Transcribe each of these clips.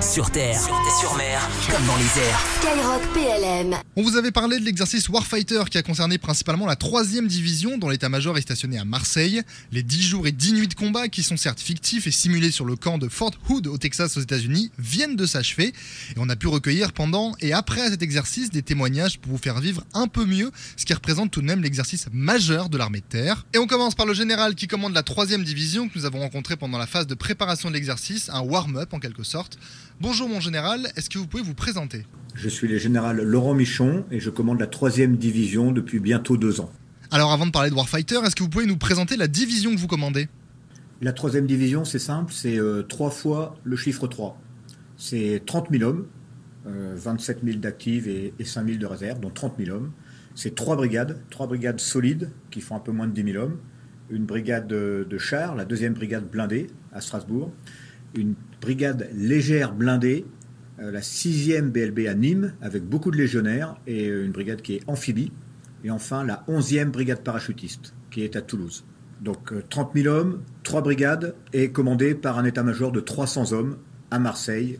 Sur terre, sur mer, comme dans les airs. Skyrock PLM. On vous avait parlé de l'exercice Warfighter qui a concerné principalement la troisième division dont l'état-major est stationné à Marseille. Les 10 jours et 10 nuits de combat qui sont certes fictifs et simulés sur le camp de Fort Hood au Texas aux États-Unis viennent de s'achever et on a pu recueillir pendant et après cet exercice des témoignages pour vous faire vivre un peu mieux ce qui représente tout de même l'exercice majeur de l'armée de terre. Et on commence par le général qui commande la troisième division que nous avons rencontré pendant la phase de préparation de l'exercice, un warm-up en quelque sorte. Bonjour mon général, est-ce que vous pouvez vous présenter? Je suis le général Laurent Michon et je commande la troisième division depuis bientôt deux ans. Alors avant de parler de Warfighter, est-ce que vous pouvez nous présenter la division que vous commandez? La troisième division, c'est simple, c'est euh, trois fois le chiffre 3. C'est 30 000 hommes, euh, 27 000 d'actifs et, et 5 000 de réserve, donc 30 000 hommes. C'est trois brigades, trois brigades solides qui font un peu moins de 10 000 hommes. Une brigade de, de chars, la deuxième brigade blindée à Strasbourg. Une brigade légère blindée, euh, la 6e BLB à Nîmes, avec beaucoup de légionnaires, et euh, une brigade qui est amphibie. Et enfin, la 11e brigade parachutiste, qui est à Toulouse. Donc euh, 30 000 hommes, trois brigades, et commandée par un état-major de 300 hommes à Marseille.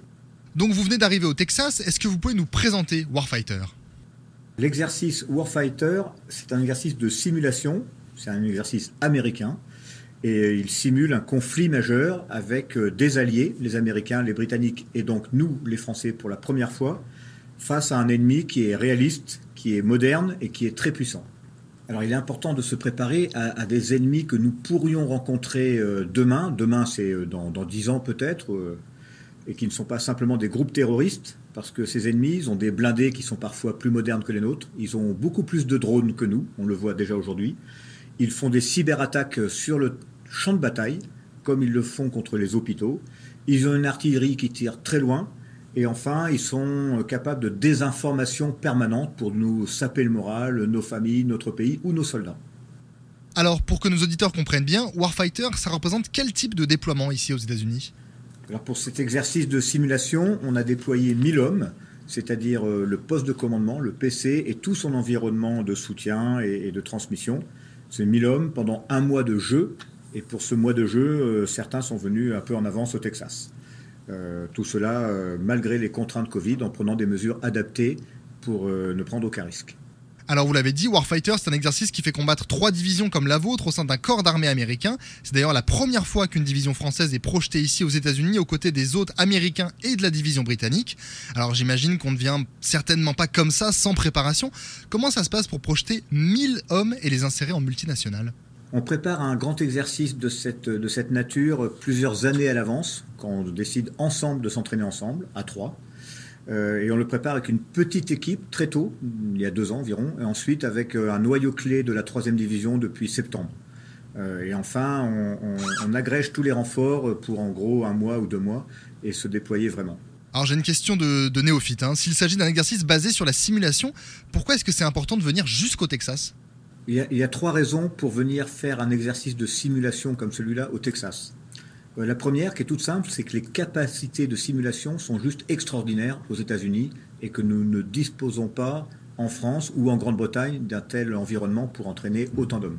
Donc vous venez d'arriver au Texas, est-ce que vous pouvez nous présenter Warfighter? L'exercice Warfighter, c'est un exercice de simulation, c'est un exercice américain, et il simule un conflit majeur avec euh, des alliés, les Américains, les Britanniques et donc nous, les Français, pour la première fois, face à un ennemi qui est réaliste, qui est moderne et qui est très puissant. Alors il est important de se préparer à, des ennemis que nous pourrions rencontrer euh, demain, demain c'est euh, dans, 10 ans peut-être, euh, et qui ne sont pas simplement des groupes terroristes, parce que ces ennemis, ont des blindés qui sont parfois plus modernes que les nôtres, ils ont beaucoup plus de drones que nous, on le voit déjà aujourd'hui, ils font des cyberattaques sur le champ de bataille, comme ils le font contre les hôpitaux. Ils ont une artillerie qui tire très loin. Et enfin, ils sont capables de désinformation permanente pour nous saper le moral, nos familles, notre pays ou nos soldats. Alors pour que nos auditeurs comprennent bien, Warfighter, ça représente quel type de déploiement ici aux États-Unis? Alors pour cet exercice de simulation, on a déployé 1000 hommes, c'est-à-dire euh, le poste de commandement, le PC et tout son environnement de soutien et, et de transmission. C'est 1000 hommes pendant un mois de jeu et pour ce mois de jeu, euh, certains sont venus un peu en avance au Texas. Euh, tout cela euh, malgré les contraintes Covid, en prenant des mesures adaptées pour ne prendre aucun risque. Alors vous l'avez dit, Warfighter, c'est un exercice qui fait combattre trois divisions comme la vôtre au sein d'un corps d'armée américain. C'est d'ailleurs la première fois qu'une division française est projetée ici aux États-Unis aux côtés des autres américains et de la division britannique. Alors j'imagine qu'on ne vient certainement pas comme ça, sans préparation. Comment ça se passe pour projeter 1000 hommes et les insérer en multinationale On prépare un grand exercice de cette, de cette nature plusieurs années à l'avance, quand on décide ensemble de s'entraîner ensemble, à trois. Euh, et on le prépare avec une petite équipe très tôt, il y a deux ans environ, et ensuite avec euh, un noyau clé de la troisième division depuis septembre. Euh, et enfin, on, on, on agrège tous les renforts pour en gros un mois ou deux mois et se déployer vraiment. Alors j'ai une question de, de néophyte. hein. S'il s'agit d'un exercice basé sur la simulation, pourquoi est-ce que c'est important de venir jusqu'au Texas? Il y, a, il y a trois raisons pour venir faire un exercice de simulation comme celui-là au Texas. Euh, La première, qui est toute simple, c'est que les capacités de simulation sont juste extraordinaires aux États-Unis et que nous ne disposons pas en France ou en Grande-Bretagne d'un tel environnement pour entraîner autant d'hommes.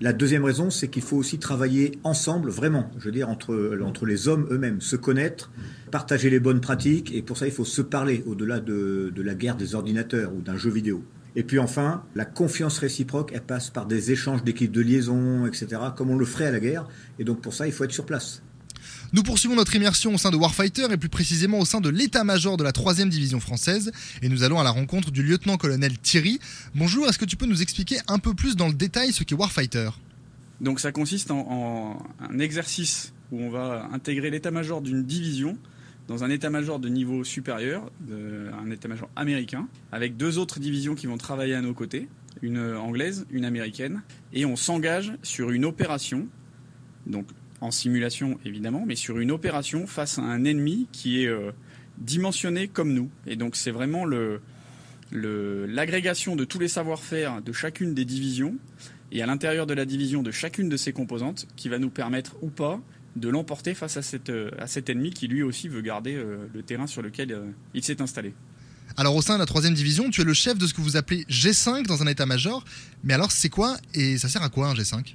La deuxième raison, c'est qu'il faut aussi travailler ensemble, vraiment, je veux dire, entre, entre les hommes eux-mêmes, se connaître, partager les bonnes pratiques, et pour ça, il faut se parler au-delà de, de la guerre des ordinateurs ou d'un jeu vidéo. Et puis enfin, la confiance réciproque, elle passe par des échanges d'équipes de liaison, etc., comme on le ferait à la guerre, et donc pour ça, il faut être sur place. Nous poursuivons notre immersion au sein de Warfighter et plus précisément au sein de l'état-major de la 3 division française et nous allons à la rencontre du lieutenant-colonel Thierry. Bonjour, est-ce que tu peux nous expliquer un peu plus dans le détail ce qu'est Warfighter? Donc ça consiste en, un exercice où on va intégrer l'état-major d'une division dans un état-major de niveau supérieur, un état-major américain, avec deux autres divisions qui vont travailler à nos côtés, une anglaise, une américaine, et on s'engage sur une opération, donc en simulation évidemment, mais sur une opération face à un ennemi qui est euh, dimensionné comme nous. Et donc c'est vraiment l'agrégation de tous les savoir-faire de chacune des divisions et à l'intérieur de la division de chacune de ses composantes qui va nous permettre ou pas de l'emporter face à, euh, cet ennemi qui lui aussi veut garder euh, le terrain sur lequel il s'est installé. Alors au sein de la 3 division, tu es le chef de ce que vous appelez G5 dans un état-major. Mais alors c'est quoi et ça sert à quoi un G5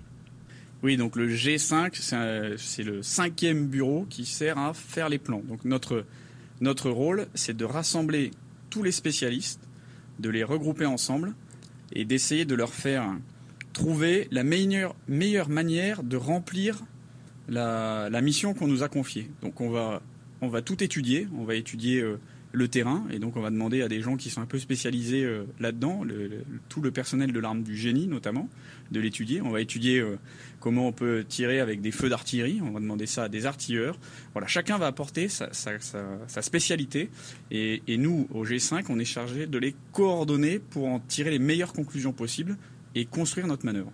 Oui, donc le G5, c'est le cinquième bureau qui sert à faire les plans. Donc notre, Notre rôle, c'est de rassembler tous les spécialistes, de les regrouper ensemble et d'essayer de leur faire trouver la meilleure, meilleure manière de remplir la, la mission qu'on nous a confiée. Donc on va, on va tout étudier, on va étudier euh, le terrain, et donc on va demander à des gens qui sont un peu spécialisés euh, là-dedans, tout le personnel de l'arme du génie notamment, de l'étudier. On va étudier euh, comment on peut tirer avec des feux d'artillerie, on va demander ça à des artilleurs. Voilà, chacun va apporter sa, spécialité, et, et, nous, au G5, on est chargé de les coordonner pour en tirer les meilleures conclusions possibles et construire notre manœuvre.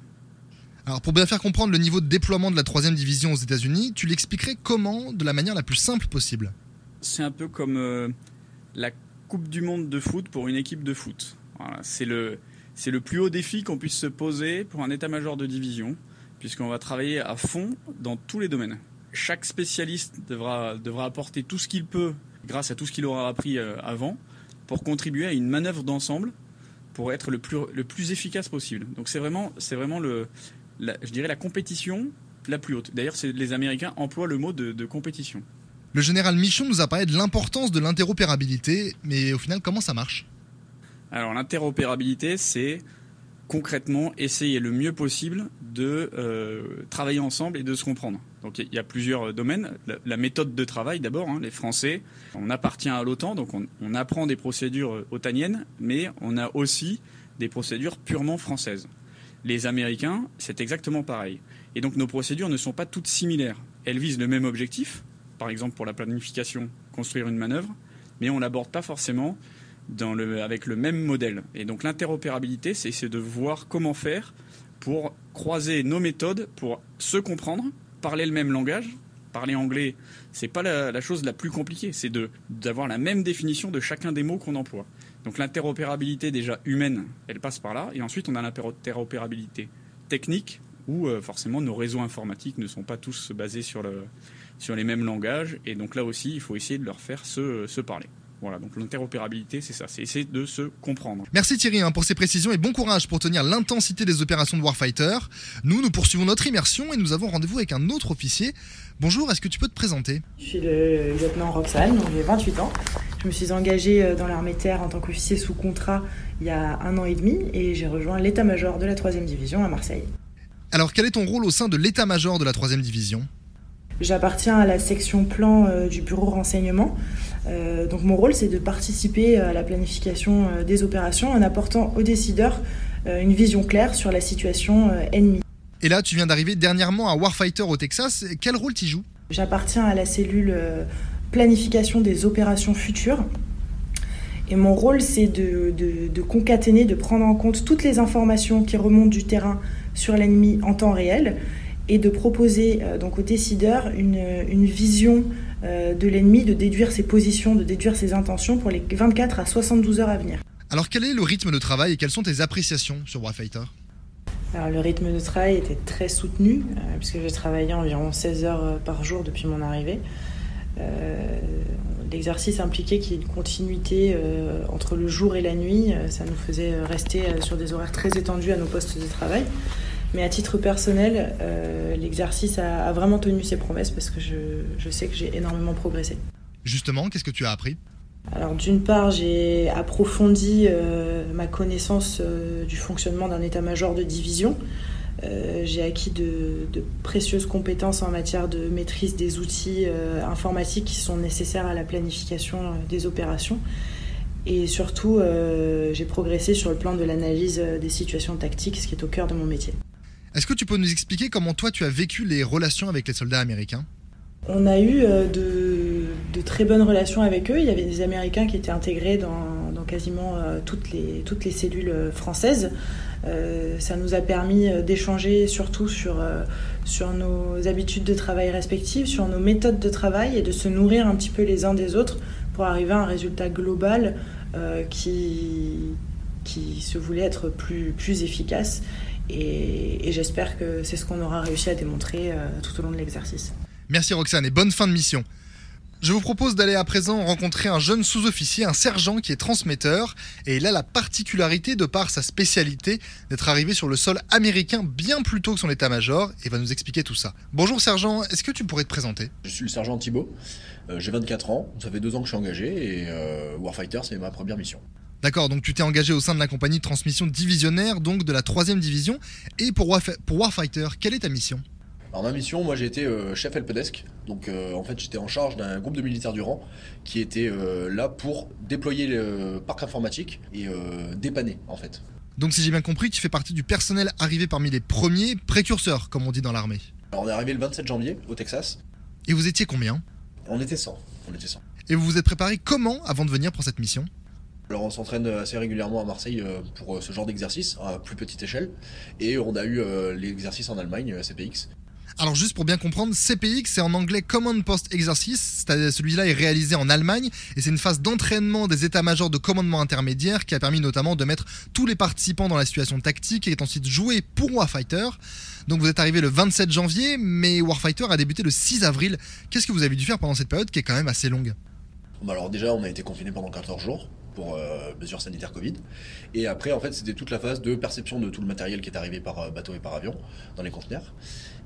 Alors pour bien faire comprendre le niveau de déploiement de la troisième division aux États-Unis, tu l'expliquerais comment de la manière la plus simple possible? C'est un peu comme euh, la Coupe du Monde de foot pour une équipe de foot. c'est le c'est le plus haut défi qu'on puisse se poser pour un état-major de division, puisqu'on va travailler à fond dans tous les domaines. Chaque spécialiste devra, devra apporter tout ce qu'il peut, grâce à tout ce qu'il aura appris euh, avant, pour contribuer à une manœuvre d'ensemble pour être le plus, le plus efficace possible. Donc c'est vraiment, c'est vraiment le, je dirais la compétition la plus haute. D'ailleurs, les Américains emploient le mot de, compétition. Le général Michon nous a parlé de l'importance de l'interopérabilité, mais au final, comment ça marche? Alors l'interopérabilité, c'est concrètement essayer le mieux possible de euh, travailler ensemble et de se comprendre. Donc il y a plusieurs domaines. La, méthode de travail d'abord, hein, les Français, on appartient à l'OTAN, donc on, on, apprend des procédures otaniennes, mais on a aussi des procédures purement françaises. Les Américains, c'est exactement pareil. Et donc nos procédures ne sont pas toutes similaires. Elles visent le même objectif, par exemple pour la planification, construire une manœuvre, mais on l'aborde pas forcément avec le même modèle. Et donc l'interopérabilité, c'est de voir comment faire pour croiser nos méthodes, pour se comprendre, parler le même langage. Parler anglais, c'est pas la, la, chose la plus compliquée, c'est d'avoir la même définition de chacun des mots qu'on emploie. Donc l'interopérabilité déjà humaine, elle passe par là. Et ensuite, on a l'interopérabilité technique, où euh, forcément nos réseaux informatiques ne sont pas tous basés sur, le, sur les mêmes langages. Et donc là aussi, il faut essayer de leur faire se, se parler. Voilà, donc l'interopérabilité, c'est ça, c'est essayer de se comprendre. Merci Thierry hein, pour ces précisions et bon courage pour tenir l'intensité des opérations de Warfighter. Nous, nous poursuivons notre immersion et nous avons rendez-vous avec un autre officier. Bonjour, est-ce que tu peux te présenter? Je suis le lieutenant Roxane, j'ai 28 ans. Je me suis engagée euh, dans l'armée terre en tant qu'officier sous contrat il y a un an et demi et j'ai rejoint l'état-major de la 3e division à Marseille. Alors quel est ton rôle au sein de l'état-major de la 3e division? J'appartiens à la section plan euh, du bureau renseignement. Euh, donc mon rôle c'est de participer à la planification des opérations en apportant aux décideurs une vision claire sur la situation ennemie. Et là tu viens d'arriver dernièrement à Warfighter au Texas. Quel rôle tu joues? J'appartiens à la cellule planification des opérations futures. Et mon rôle, c'est de, concaténer, de prendre en compte toutes les informations qui remontent du terrain sur l'ennemi en temps réel et de proposer euh, donc aux décideurs une, vision euh, de l'ennemi, de déduire ses positions, de déduire ses intentions pour les 24 à 72 heures à venir. Alors quel est le rythme de travail et quelles sont tes appréciations sur Warfighter alors, le rythme de travail était très soutenu, euh, puisque j'ai travaillé environ 16 heures par jour depuis mon arrivée. Euh, l'exercice impliquait qu'il y ait une continuité euh, entre le jour et la nuit. Ça nous faisait rester sur des horaires très étendus à nos postes de travail. Mais à titre personnel, l'exercice a, vraiment tenu ses promesses parce que je, sais que j'ai énormément progressé. Justement, qu'est-ce que tu as appris? Alors d'une part, j'ai approfondi ma connaissance du fonctionnement d'un état-major de division. Euh, j'ai acquis de, précieuses compétences en matière de maîtrise des outils euh, informatiques qui sont nécessaires à la planification euh, des opérations. Et surtout, j'ai progressé sur le plan de l'analyse des situations tactiques, ce qui est au cœur de mon métier. Est-ce que tu peux nous expliquer comment toi tu as vécu les relations avec les soldats américains? On a eu de, très bonnes relations avec eux. Il y avait des Américains qui étaient intégrés dans, quasiment toutes, les, toutes les cellules françaises. Euh, ça nous a permis euh, d'échanger surtout sur, euh, sur nos habitudes de travail respectives, sur nos méthodes de travail et de se nourrir un petit peu les uns des autres pour arriver à un résultat global qui, qui se voulait être plus, plus efficace. Et, et j'espère que c'est ce qu'on aura réussi à démontrer tout au long de l'exercice. Merci Roxane et bonne fin de mission. Je vous propose d'aller à présent rencontrer un jeune sous-officier, un sergent qui est transmetteur, et il a la particularité, de par sa spécialité, d'être arrivé sur le sol américain bien plus tôt que son état-major, et va nous expliquer tout ça. Bonjour sergent, est-ce que tu pourrais te présenter? Je suis le sergent Thibault, euh, j'ai 24 ans, ça fait deux ans que je suis engagé, et euh, Warfighter c'est ma première mission. D'accord, donc tu t'es engagé au sein de la compagnie de transmission divisionnaire, donc de la 3 division, et pour, Warf- pour Warfighter, quelle est ta mission? Alors ma mission, moi j'ai été euh, chef helpdesk, donc euh, en fait j'étais en charge d'un groupe de militaires du rang qui était euh, là pour déployer le parc informatique et euh, dépanner en fait. Donc si j'ai bien compris, tu fais partie du personnel arrivé parmi les premiers précurseurs, comme on dit dans l'armée. Alors on est arrivé le 27 janvier au Texas, Et vous étiez combien? On était 100, on était 100. Et vous vous êtes préparé comment avant de venir pour cette mission? Alors on s'entraîne assez régulièrement à Marseille euh, pour euh, ce genre d'exercice à plus petite échelle, et on a eu euh, l'exercice en Allemagne, euh, CPX. Alors juste pour bien comprendre, CPX c'est en anglais Command Post Exercice, c'est-à-dire celui-là est réalisé en Allemagne et c'est une phase d'entraînement des états-majors de commandement intermédiaire qui a permis notamment de mettre tous les participants dans la situation tactique et est ensuite joué pour Warfighter. Donc vous êtes arrivé le 27 janvier, mais Warfighter a débuté le 6 avril. Qu'est-ce que vous avez dû faire pendant cette période qui est quand même assez longue? Bah alors déjà, on a été confiné pendant 14 jours pour euh, mesures sanitaires Covid. Et après, en fait, c'était toute la phase de perception de tout le matériel qui est arrivé par euh, bateau et par avion dans les conteneurs.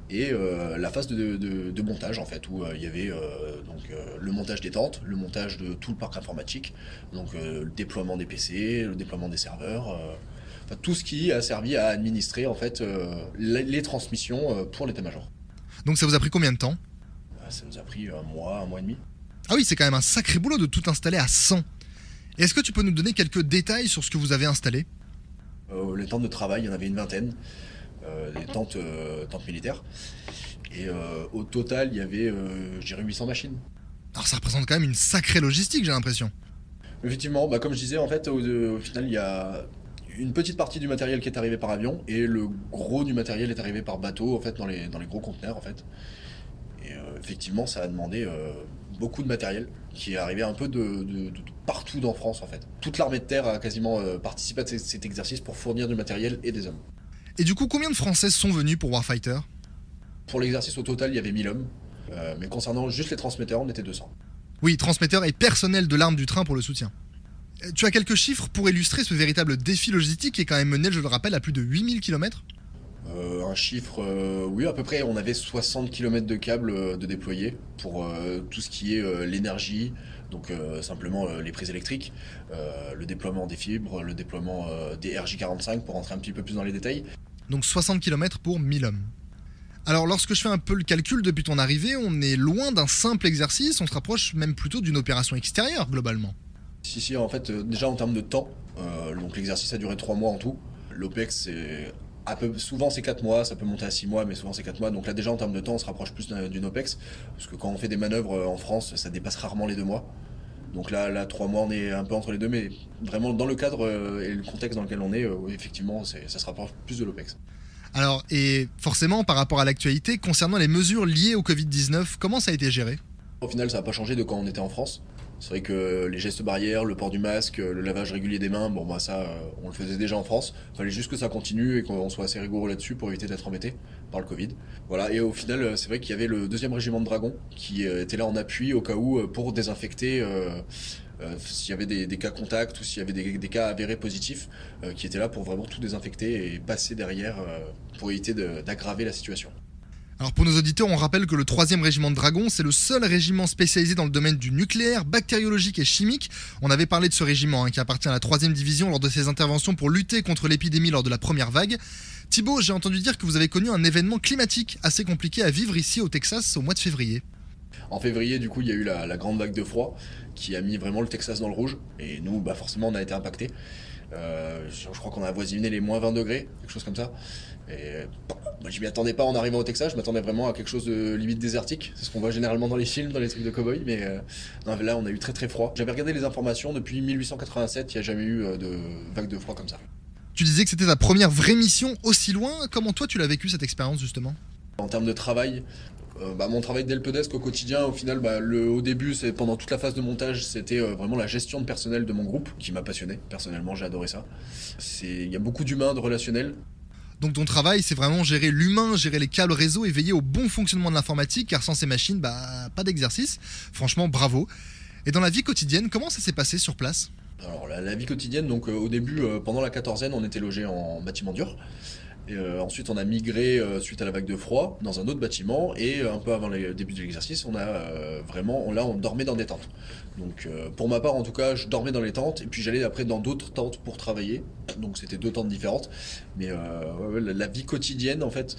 Et euh, la phase de, de- de montage, en fait, où il y avait donc, le montage des tentes, le montage de tout le parc informatique, donc le déploiement des PC, le déploiement des serveurs, enfin, tout ce qui a servi à administrer, en fait, les, les transmissions pour l'état-major. Donc ça vous a pris combien de temps? Euh, Ça nous a pris un mois, un mois et demi. Ah oui, c'est quand même un sacré boulot de tout installer à 100. Est-ce que tu peux nous donner quelques détails sur ce que vous avez installé? Euh, les tentes de travail, il y en avait une vingtaine, euh, des tentes, euh, tentes militaires. Et au total, il y avait, je dirais, 800 machines. Alors ça représente quand même une sacrée logistique, j'ai l'impression. Effectivement, bah, comme je disais, en fait, au, au final, il y a une petite partie du matériel qui est arrivé par avion et le gros du matériel est arrivé par bateau, en fait, dans les, dans les gros conteneurs, en fait. Et euh, effectivement, ça a demandé euh, beaucoup de matériel qui est arrivé un peu de, de- de- de partout dans France, en fait. Toute l'armée de terre a quasiment euh, participé à cet- exercice pour fournir du matériel et des hommes. Et du coup, combien de Français sont venus pour Warfighter? Pour l'exercice au total, il y avait 1000 hommes. Euh, mais concernant juste les transmetteurs, on était 200. Oui, transmetteur et personnel de l'arme du train pour le soutien. Euh, Tu as quelques chiffres pour illustrer ce véritable défi logistique qui est quand même mené, je le rappelle, à plus de 8000 km Euh, un chiffre, euh, oui, à peu près, on avait 60 km de câbles euh, de déployés pour tout ce qui est l'énergie, donc simplement les prises électriques, le déploiement des fibres, le déploiement des RJ45 pour rentrer un petit peu plus dans les détails. Donc 60 km pour 1000 hommes. Alors lorsque je fais un peu le calcul depuis ton arrivée, on est loin d'un simple exercice, on se rapproche même plutôt d'une opération extérieure globalement. Si, si, en fait, déjà en termes de temps, donc l'exercice a duré 3 mois en tout. L'OPEX, c'est à peu, souvent c'est 4 mois, ça peut monter à 6 mois, mais souvent c'est 4 mois. Donc là, déjà en termes de temps, on se rapproche plus d'un- d'une OPEX. Parce que quand on fait des manœuvres euh, en France, ça dépasse rarement les 2 mois. Donc là, là, 3 mois, on est un peu entre les deux, mais vraiment dans le cadre euh, et le contexte dans lequel on est, euh, effectivement, ça se rapproche plus de l'OPEX. Alors, et forcément, par rapport à l'actualité, concernant les mesures liées au Covid-19, comment ça a été géré? Au final, ça n'a pas changé de quand on était en France. C'est vrai que les gestes barrières, le port du masque, le lavage régulier des mains, bon bah ça, euh, on le faisait déjà en France. Fallait juste que ça continue et qu'on soit assez rigoureux là-dessus pour éviter d'être embêté par le Covid. Voilà. Et au final, euh, c'est vrai qu'il y avait le deuxième régiment de dragons qui euh, était là en appui au cas où pour désinfecter. s'il y avait des, cas contacts ou s'il y avait des, cas avérés positifs, qui étaient là pour vraiment tout désinfecter et passer derrière pour éviter d'aggraver la situation. Alors pour nos auditeurs, on rappelle que le 3e régiment de dragons, c'est le seul régiment spécialisé dans le domaine du nucléaire, bactériologique et chimique. On avait parlé de ce régiment hein, qui appartient à la 3e division lors de ses interventions pour lutter contre l'épidémie lors de la première vague. Thibaut, j'ai entendu dire que vous avez connu un événement climatique assez compliqué à vivre ici au Texas au mois de février. En février, du coup, il y a eu la, grande vague de froid qui a mis vraiment le Texas dans le rouge. Et nous, bah, forcément, on a été impactés. Euh, je, je crois qu'on a avoisiné les moins 20 degrés, quelque chose comme ça. Et bon, moi, je m'y attendais pas en arrivant au Texas, je m'attendais vraiment à quelque chose de limite désertique. C'est ce qu'on voit généralement dans les films, dans les trucs de cowboy. Mais euh, non, là, on a eu très très froid. J'avais regardé les informations, depuis 1887, il n'y a jamais eu euh, de vague de froid comme ça. Tu disais que c'était ta première vraie mission aussi loin. Comment toi tu l'as vécu cette expérience justement? En termes de travail, euh, bah, mon travail d'helpdesk au quotidien, au final, bah, le, au début, c'est pendant toute la phase de montage, c'était euh, vraiment la gestion de personnel de mon groupe qui m'a passionné. Personnellement, j'ai adoré ça. Il y a beaucoup d'humains, de relationnels. Donc ton travail, c'est vraiment gérer l'humain, gérer les câbles réseau et veiller au bon fonctionnement de l'informatique, car sans ces machines, bah pas d'exercice. Franchement, bravo. Et dans la vie quotidienne, comment ça s'est passé sur place? Alors la, vie quotidienne, donc euh, au début, euh, pendant la quatorzaine, on était logé en bâtiment dur. Euh, ensuite, on a migré euh, suite à la vague de froid dans un autre bâtiment et euh, un peu avant le début de l'exercice, on a vraiment, là, on dormait dans des tentes. Donc, pour ma part, en tout cas, je dormais dans les tentes et puis j'allais après dans d'autres tentes pour travailler. Donc, c'était deux tentes différentes. Mais la, vie quotidienne, en fait,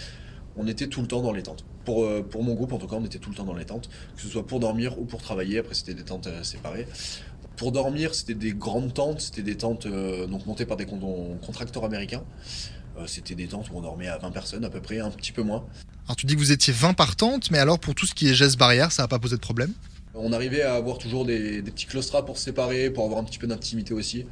on était tout le temps dans les tentes. Pour, pour mon groupe, en tout cas, on était tout le temps dans les tentes, que ce soit pour dormir ou pour travailler. Après, c'était des tentes séparées. Pour dormir, c'était des grandes tentes, c'était des tentes donc montées par des con- contracteurs américains. Euh, c'était des tentes où on dormait à 20 personnes à peu près, un petit peu moins. Alors tu dis que vous étiez 20 par tente, mais alors pour tout ce qui est gestes barrières, ça n'a pas posé de problème? On arrivait à avoir toujours des, des petits claustras pour se séparer, pour avoir un petit peu d'intimité aussi.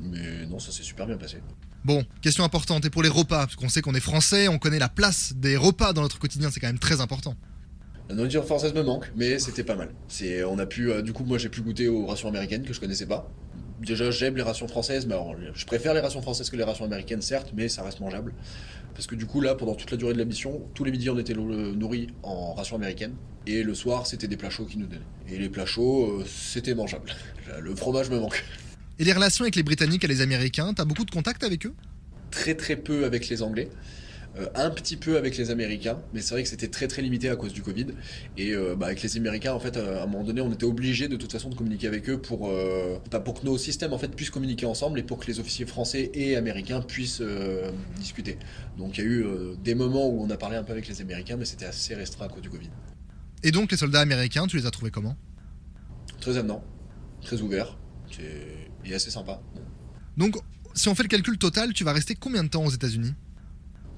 Mais non, ça s'est super bien passé. Bon, question importante, et pour les repas, parce qu'on sait qu'on est français, on connaît la place des repas dans notre quotidien, c'est quand même très important. La nourriture française me manque, mais c'était pas mal. C'est, on a pu, euh, du coup, moi j'ai pu goûter aux rations américaines que je connaissais pas. Déjà, j'aime les rations françaises, mais alors, je préfère les rations françaises que les rations américaines, certes, mais ça reste mangeable. Parce que du coup, là, pendant toute la durée de la mission, tous les midis, on était lo- nourris en rations américaines, et le soir, c'était des plats chauds qu'ils nous donnaient. Et les plats chauds, euh, c'était mangeable. Le fromage me manque. Et les relations avec les Britanniques et les Américains, t'as beaucoup de contacts avec eux? Très très peu avec les Anglais, euh, un petit peu avec les Américains, mais c'est vrai que c'était très très limité à cause du Covid. Et euh, bah, avec les Américains, en fait, euh, à un moment donné, on était obligé de toute façon de communiquer avec eux pour, bah, pour que nos systèmes en fait puissent communiquer ensemble et pour que les officiers français et américains puissent discuter. Donc il y a eu des moments où on a parlé un peu avec les Américains, mais c'était assez restreint à cause du Covid. Et donc les soldats américains, tu les as trouvés comment? Très avenant, très ouvert, c'est- et assez sympa. Donc, si on fait le calcul total, tu vas rester combien de temps aux États-Unis?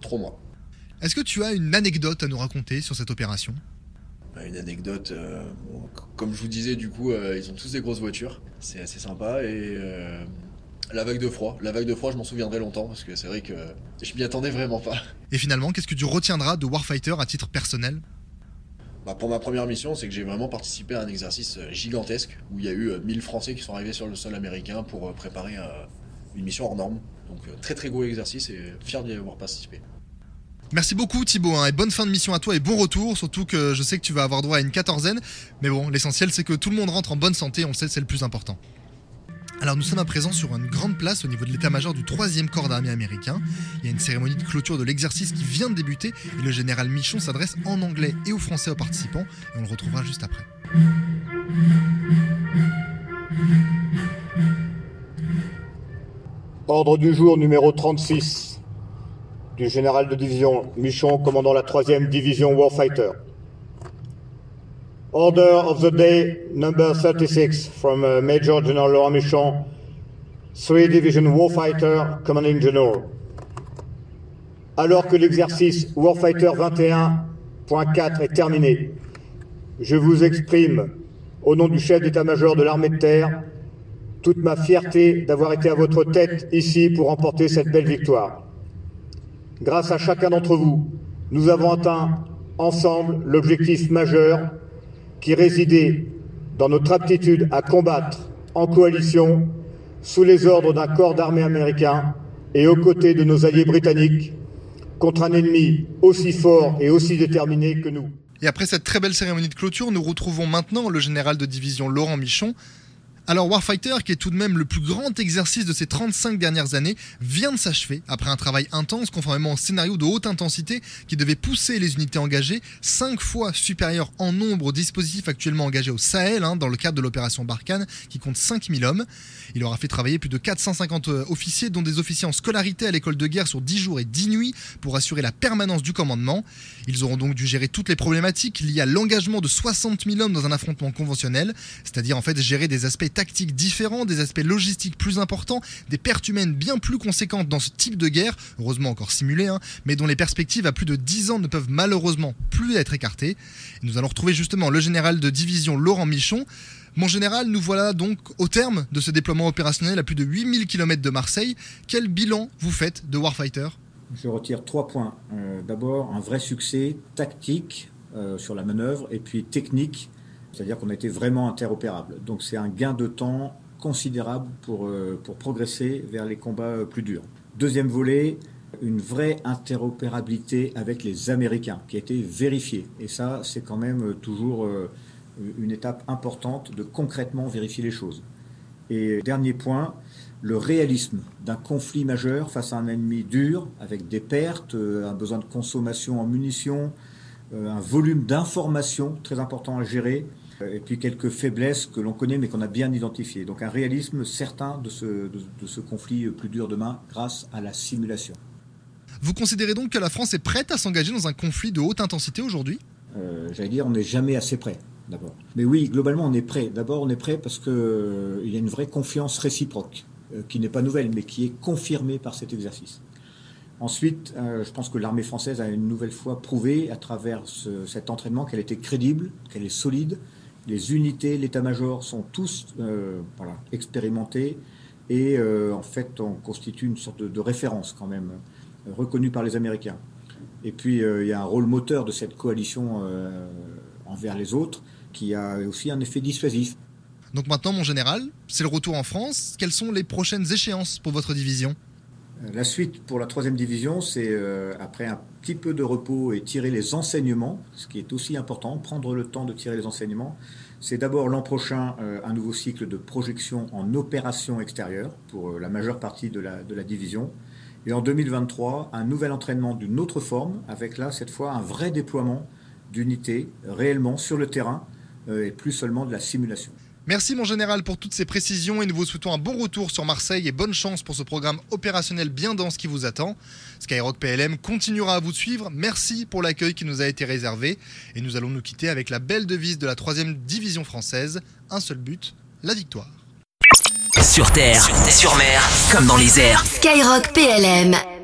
Trois mois. Est-ce que tu as une anecdote à nous raconter sur cette opération? Bah, Une anecdote, euh, bon, comme je vous disais, du coup, euh, ils ont tous des grosses voitures, c'est assez sympa. Et euh, la vague de froid, la vague de froid, je m'en souviendrai longtemps parce que c'est vrai que je m'y attendais vraiment pas. Et finalement, qu'est-ce que tu retiendras de Warfighter à titre personnel? Bah, pour ma première mission, c'est que j'ai vraiment participé à un exercice gigantesque où il y a eu euh, 1000 Français qui sont arrivés sur le sol américain pour préparer euh, une mission hors norme. Donc euh, très très gros exercice et fier d'y avoir participé. Merci beaucoup Thibaut, hein, et bonne fin de mission à toi et bon retour, surtout que je sais que tu vas avoir droit à une quatorzaine, mais bon, l'essentiel c'est que tout le monde rentre en bonne santé, on le sait, c'est le plus important. Alors nous sommes à présent sur une grande place au niveau de l'état-major du 3e corps d'armée américain. Il y a une cérémonie de clôture de l'exercice qui vient de débuter et le général Michon s'adresse en anglais et aux français aux participants et on le retrouvera juste après. Ordre du jour numéro 36 du général de division Michon, commandant la 3e division Warfighter. Order of the day number 36 from uh, Major General Laurent Michon, 3 Division Warfighter Commanding General. Alors que l'exercice Warfighter 21.4 est terminé, je vous exprime, au nom du chef d'état-major de l'armée de terre, toute ma fierté d'avoir été à votre tête ici pour remporter cette belle victoire. Grâce à chacun d'entre vous, nous avons atteint ensemble l'objectif majeur qui résidait dans notre aptitude à combattre en coalition sous les ordres d'un corps d'armée américain et aux côtés de nos alliés britanniques contre un ennemi aussi fort et aussi déterminé que nous. Et après cette très belle cérémonie de clôture, nous retrouvons maintenant le général de division Laurent Michon. Alors Warfighter, qui est tout de même le plus grand exercice de ces 35 dernières années, vient de s'achever après un travail intense conformément au scénario de haute intensité qui devait pousser les unités engagées 5 fois supérieur en nombre aux dispositifs actuellement engagés au Sahel hein, dans le cadre de l'opération Barkhane qui compte 5000 hommes. Il aura fait travailler plus de 450 officiers dont des officiers en scolarité à l'école de guerre sur 10 jours et 10 nuits pour assurer la permanence du commandement. Ils auront donc dû gérer toutes les problématiques liées à l'engagement de 60 000 hommes dans un affrontement conventionnel, c'est-à-dire en fait gérer des aspects tactiques différents, des aspects logistiques plus importants, des pertes humaines bien plus conséquentes dans ce type de guerre, heureusement encore simulées, hein, mais dont les perspectives à plus de 10 ans ne peuvent malheureusement plus être écartées. Et nous allons retrouver justement le général de division Laurent Michon. Mon général, nous voilà donc au terme de ce déploiement opérationnel à plus de 8000 km de Marseille. Quel bilan vous faites de Warfighter? Je retire trois points. Euh, D'abord, un vrai succès tactique euh, sur la manœuvre et puis technique, c'est-à-dire qu'on a été vraiment interopérable. Donc c'est un gain de temps considérable pour, euh, pour progresser vers les combats plus durs. Deuxième volet, une vraie interopérabilité avec les Américains qui a été vérifiée. Et ça, c'est quand même toujours une étape importante de concrètement vérifier les choses. Et dernier point, le réalisme d'un conflit majeur face à un ennemi dur, avec des pertes, euh, un besoin de consommation en munitions, euh, un volume d'informations très important à gérer, et puis quelques faiblesses que l'on connaît mais qu'on a bien identifiées. Donc un réalisme certain de ce, de ce conflit plus dur demain grâce à la simulation. Vous considérez donc que la France est prête à s'engager dans un conflit de haute intensité aujourd'hui? Euh, J'allais dire, on n'est jamais assez prêt, Mais oui, globalement, on est prêt. D'abord, on est prêt parce qu'il euh, y a une vraie confiance réciproque, euh, qui n'est pas nouvelle, mais qui est confirmée par cet exercice. Ensuite, je pense que l'armée française a une nouvelle fois prouvé, à travers cet entraînement, qu'elle était crédible, qu'elle est solide. Les unités, l'état-major sont tous expérimentés et en fait, on constitue une sorte de référence quand même reconnu par les Américains. Et puis, euh, il y a un rôle moteur de cette coalition euh, envers les autres qui a aussi un effet dissuasif. Donc maintenant, mon général, c'est le retour en France. Quelles sont les prochaines échéances pour votre division? Euh, La suite pour la troisième division, c'est après un petit peu de repos et tirer les enseignements, ce qui est aussi important, prendre le temps de tirer les enseignements. C'est d'abord l'an prochain un nouveau cycle de projection en opération extérieure pour la majeure partie de la, de la division. Et en 2023, un nouvel entraînement d'une autre forme, avec là, cette fois, un vrai déploiement d'unités réellement sur le terrain euh, et plus seulement de la simulation. Merci mon général pour toutes ces précisions et nous vous souhaitons un bon retour sur Marseille et bonne chance pour ce programme opérationnel bien dense qui vous attend. Skyrock PLM continuera à vous suivre. Merci pour l'accueil qui nous a été réservé et nous allons nous quitter avec la belle devise de la 3 division française. Un seul but, la victoire. Sur terre, sur mer, comme dans les airs. Skyrock PLM.